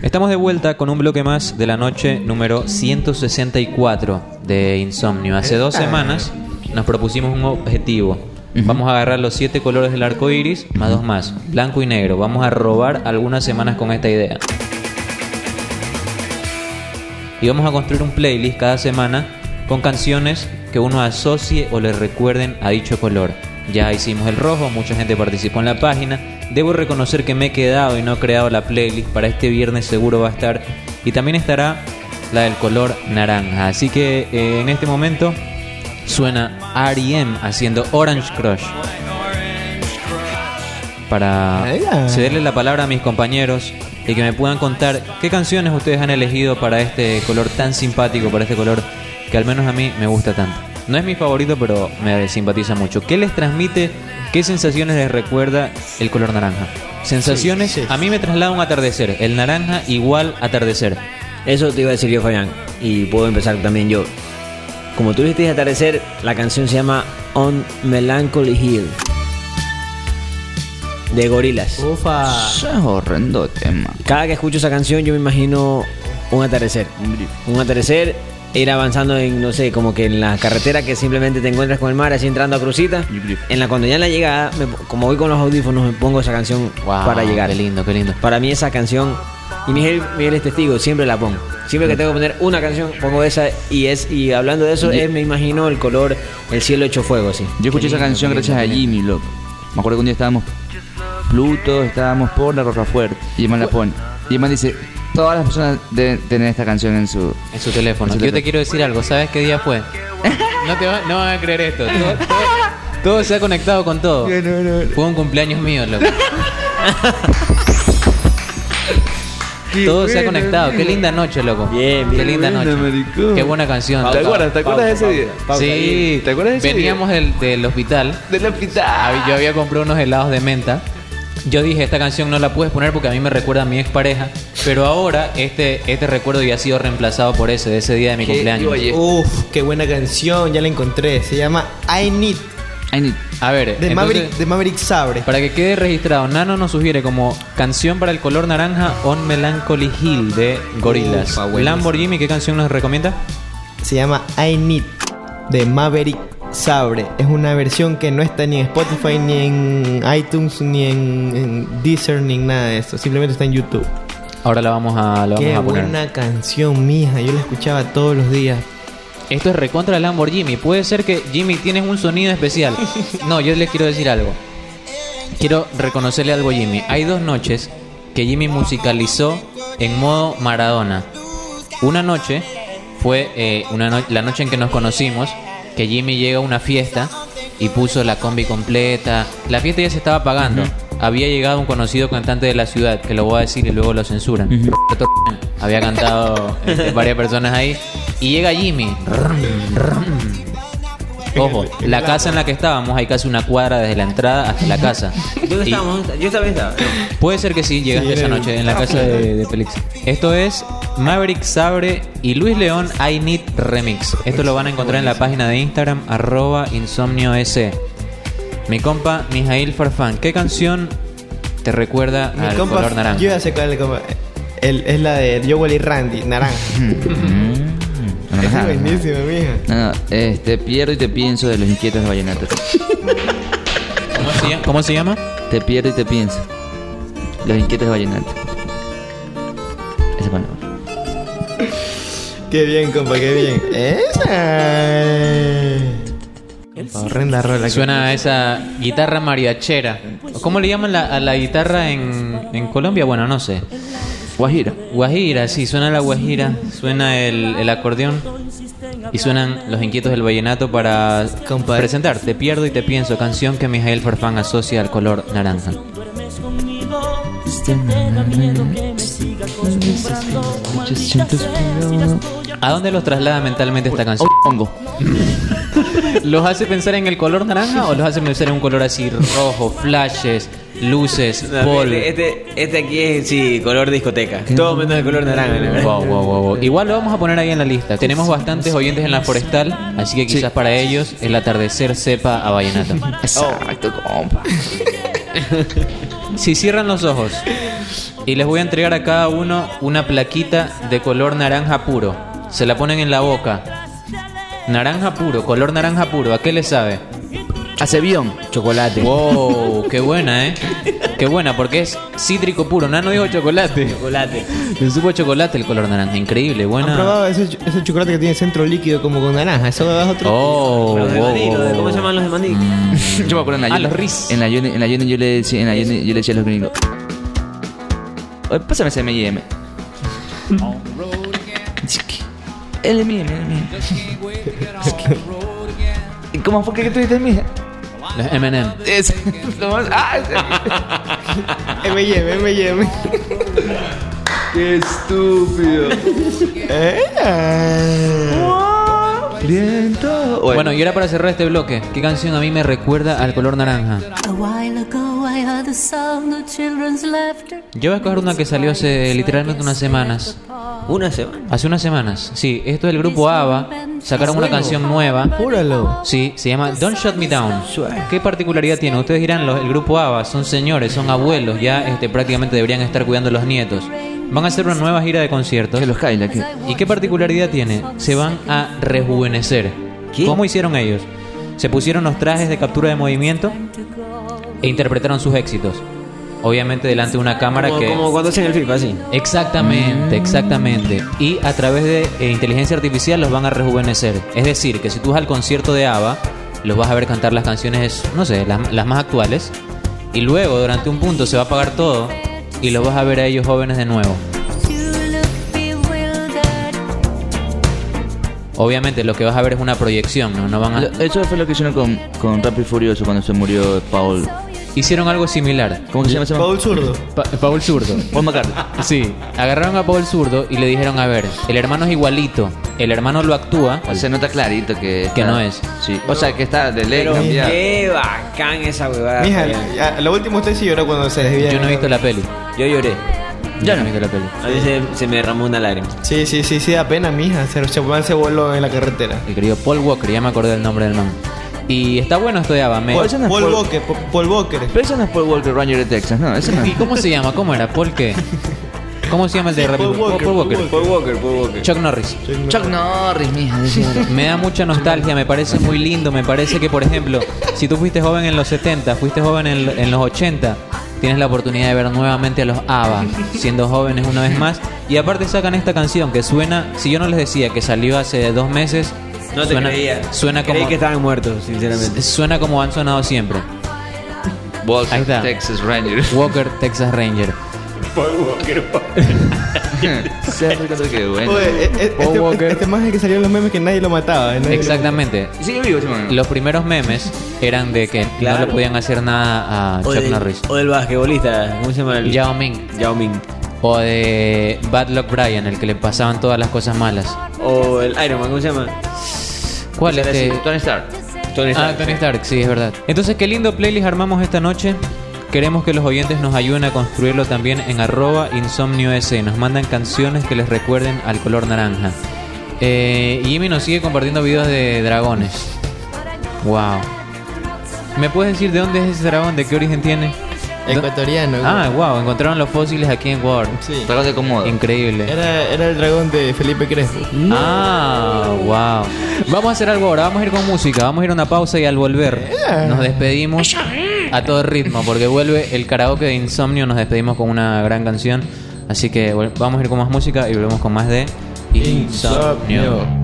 Estamos de vuelta con un bloque más de la noche número 164 de Insomnio. Hace dos semanas nos propusimos un objetivo. Vamos a agarrar los siete colores del arco iris, más dos más, blanco y negro. Vamos a robar algunas semanas con esta idea. Y vamos a construir un playlist cada semana con canciones que uno asocie o le recuerden a dicho color. Ya hicimos el rojo, mucha gente participó en la página. Debo reconocer que me he quedado y no he creado la playlist. Para este viernes seguro va a estar. Y también estará la del color naranja. Así que eh, en este momento suena R.E.M. haciendo Orange Crush. Para cederle la palabra a mis compañeros y que me puedan contar qué canciones ustedes han elegido para este color tan simpático, para este color que al menos a mí me gusta tanto. No es mi favorito, pero me simpatiza mucho. ¿Qué les transmite? ¿Qué sensaciones les recuerda el color naranja? Sensaciones, Sí, sí. a mí me traslada un atardecer. El naranja igual atardecer. Eso te iba a decir yo, Fabián. Y puedo empezar también yo. Como tú dijiste atardecer, la canción se llama On Melancholy Hill. De Gorilas. Ufa. Eso es horrendo tema. Cada que escucho esa canción yo me imagino un atardecer. Un atardecer, ir avanzando en, no sé, como que en la carretera que simplemente te encuentras con el mar, así entrando a Cruzita. En la cuando ya en la llegada, me- como voy con los audífonos, me pongo esa canción Wow, para llegar. Qué lindo, qué lindo. Para mí esa canción, y Miguel, Miguel es testigo, siempre la pongo. Siempre que tengo que poner una canción, pongo esa y es y hablando de eso, es, me imagino el color, el cielo hecho fuego, sí. Yo escuché Qué esa lindo, canción gracias a. Jimmy, loco. Me acuerdo que un día estábamos Pluto, estábamos por la Roca Fuerte. Y Emma la pone. Y Emma dice, todas las personas deben tener esta canción en su... En su teléfono. En su Yo te quiero decir algo. ¿Sabes qué día fue? No te va- no van a creer esto. Todo, todo- todo se ha conectado con todo. Fue un cumpleaños mío, loco. Todo se ha conectado. Qué linda noche, loco. Bien, bien. Qué linda buena, noche. maricón. Qué buena canción. ¿Te acuerdas? ¿Te acuerdas de ese día? Sí. ¿Te acuerdas de ese Veníamos del, del hospital. De la pizza. Hab- Yo había comprado unos helados de menta. Yo dije, esta canción no la puedes poner porque a mí me recuerda a mi expareja. Pero ahora este, este recuerdo ya ha sido reemplazado por ese, de ese día de mi Qué cumpleaños. oye. Uf, qué buena canción, ya la encontré. Se llama I Need I need- A ver, de entonces, Maverick, de Maverick Sabre. para que quede registrado, Nano nos sugiere como canción para el color naranja On Melancholy Hill de Gorillaz. Lamborghini, ¿qué canción nos recomienda? Se llama I Need de Maverick Sabre. Es una versión que no está ni en Spotify, ni en iTunes, ni en, en Deezer, ni en nada de eso. Simplemente está en YouTube. Ahora la vamos a, la vamos Qué a poner. buena canción, mija. Yo la escuchaba todos los días. Esto es recontra Lamborghini. Puede ser que Jimmy tienes un sonido especial. No, yo les quiero decir algo. Quiero reconocerle algo a Jimmy. Hay dos noches que Jimmy musicalizó en modo Maradona. Una noche fue eh, una no- la noche en que nos conocimos, que Jimmy llega a una fiesta y puso la combi completa. La fiesta ya se estaba pagando. Había llegado un conocido cantante de la ciudad, que lo voy a decir y luego lo censuran. Había cantado este, varias personas ahí. Y llega Jimmy. Ojo, la casa en la que estábamos hay casi una cuadra desde la entrada hasta la casa. ¿Dónde Y- estábamos? Yo también estaba. Puede ser que sí, llegaste Sí, esa noche en la casa de, de Félix. Esto es Maverick Sabre y Luis León I Need Remix. Esto lo van a encontrar en la página de Instagram, arroba insomnios. Mi compa Mijail Farfán, ¿qué canción te recuerda Mi al compa, color naranja? yo ya sé cuál es el es la de Joel y Randy, naranja. Mm, es naranja. buenísima, mija. No, no, este, pierdo y te pienso de los inquietos de Vallenato. ¿Cómo se, llama? ¿Cómo se llama? Te pierdo y te pienso. Los inquietos de Vallenato. Esa palabra. Qué bien, compa, qué bien. Esa. Horrenda rola. Suena esa guitarra mariachera. ¿Cómo le llaman la- a la guitarra en, en Colombia? Bueno, no sé. Guajira. Guajira, sí, suena la guajira, suena el, el acordeón y suenan los inquietos del vallenato para Compadre. presentar Te pierdo y te pienso, canción que Mijael Farfán asocia al color naranja. ¿A dónde los traslada mentalmente esta canción? Hongo. ¿Los hace pensar en el color naranja o los hace pensar en un color así rojo, flashes, luces, polvo? Este, este aquí es, sí, color discoteca. Todo menos el color naranja, la verdad. Wow, wow, wow, wow. Igual lo vamos a poner ahí en la lista. Tenemos bastantes oyentes en la forestal, así que quizás para ellos el atardecer sepa a vallenato. Exacto, compa. Si cierran los ojos Y les voy a entregar a cada uno una plaquita de color naranja puro. Se la ponen en la boca. Naranja puro, color naranja puro. ¿A qué le sabe? Hace bión. Chocolate. Wow, qué buena, ¿eh? Qué buena, porque es cítrico puro. No, no digo chocolate. Chocolate. Le supo chocolate el color naranja. Increíble, ¿Han buena. probado ese, ch- ese chocolate que tiene centro líquido como con naranja? Eso es otro. Oh, Los de wow, maní, los de- wow, ¿Cómo se llaman los de maní? Yo me acuerdo en la Ah, los Riz. En la Uni, en la yo le decía, en la Uni yo le decía a los gringos. Pásame ese M&M. El M&M, el M&M. ¿Y ¿Cómo fue que tú dices mía? Los M&M. Es lo más- ah, ese- M&M, M&M. Qué estúpido. Eh, Viento. Bueno, y ahora para cerrar este bloque, ¿qué canción a mí me recuerda al color naranja? A while ago I heard the sound of children's laughter. Yo voy a escoger una que salió hace literalmente unas semanas. Una semana. Hace unas semanas. Sí, esto es del grupo ABBA. Sacaron una canción nueva. Júralo. Sí, se llama Don't Shut Me Down. ¿Qué particularidad tiene? Ustedes dirán, los- el grupo ABBA son señores, son abuelos, ya este, prácticamente deberían estar cuidando a los nietos. Van a hacer una nueva gira de conciertos. Que los Kyla, que. ¿Y qué particularidad tiene? Se van a rejuvenecer. ¿Qué? ¿Cómo hicieron ellos? Se pusieron los trajes de captura de movimiento e interpretaron sus éxitos. Obviamente delante de una cámara Como, que... como cuando hacen el FIFA, así. Exactamente, exactamente. Y a través de eh, inteligencia artificial los van a rejuvenecer. Es decir, que si tú vas al concierto de ABBA, los vas a ver cantar las canciones, no sé, las, las más actuales. Y luego, durante un punto, se va a apagar todo y los vas a ver a ellos jóvenes de nuevo. Obviamente lo que vas a ver es una proyección, ¿no? No van a... Eso fue lo que hicieron con, con Rápido y Furioso cuando se murió Paul. Hicieron algo similar. ¿Cómo que se llama? Paul Zurdo. Pa- Paul Zurdo. Paul McCartney. Sí, agarraron a Paul Zurdo y le dijeron, a ver, el hermano es igualito, el hermano lo actúa, Se nota clarito que. Que está- no es. Sí. O sea, que está de ley Pero cambiado. qué bacán esa huevada. Mija, Fabián. ya, lo último usted sí lloró cuando se desvía. yo no he visto la peli. Yo lloré. Yo no he visto la peli. A mí se, se me derramó una lágrima. Sí, sí, sí, sí, da pena, mija. Se, se, se voló en la carretera. El querido Paul Walker, ya me acordé del nombre del man. Y está bueno esto de ABBA. me- Paul- no es Paul Paul- Walker, Po- Paul Walker. Pero ese no es Paul Walker Ranger de Texas, no, ese no ¿Y cómo se llama? ¿Cómo era? ¿Paul qué? ¿Cómo se llama el de Sí? Paul Walker, Paul Walker. Paul Walker, Paul Walker. Chuck Norris. Chuck Norris, mija. Me da mucha nostalgia, me parece muy lindo, me parece que, por ejemplo, si tú fuiste joven en los 70, fuiste joven en, en los 80, tienes la oportunidad de ver nuevamente a los ABBA, siendo jóvenes una vez más. Y aparte sacan esta canción que suena, si yo no les decía que salió hace dos meses, No te suena, creía. suena Creí como que estaban muertos, sinceramente. suena como han sonado siempre. Walker, Ahí está. Texas Ranger. Walker, Texas Ranger. Se recuerda que bueno. Oye, eh, eh, Paul este, Walker. este más es que salió en los memes que nadie lo mataba. eh, nadie lo- Exactamente. Sigue vivo ese man. Los primeros memes eran de que Claro. no le podían hacer nada a O Chuck del, Norris. o del basquetbolista, ¿cómo se llama? El... Yao Ming. Yao Ming. O de Bad Luck Brian, el que le pasaban todas las cosas malas. O el Iron Man, ¿cómo se llama? ¿Cuál es? este? Tony Stark. Tony Ah. Tony Stark, sí, es verdad. Entonces, qué lindo playlist armamos esta noche. Queremos que los oyentes nos ayuden a construirlo también en arroba insomnio S. Nos mandan canciones que les recuerden al color naranja. Eh, y Jimmy nos sigue compartiendo videos de dragones. Wow. ¿Me puedes decir de dónde es ese dragón? ¿De qué origen tiene? Ecuatoriano. Ah, wow, encontraron los fósiles aquí en Ward. Sí. Dragón de Komodo. Increíble. Era, era el dragón de Felipe Crespo. Ah, wow. Vamos a hacer algo ahora, vamos a ir con música, vamos a ir a una pausa y al volver nos despedimos a todo ritmo, porque vuelve el karaoke de Insomnio, nos despedimos con una gran canción, así que vamos a ir con más música y volvemos con más de Insomnio.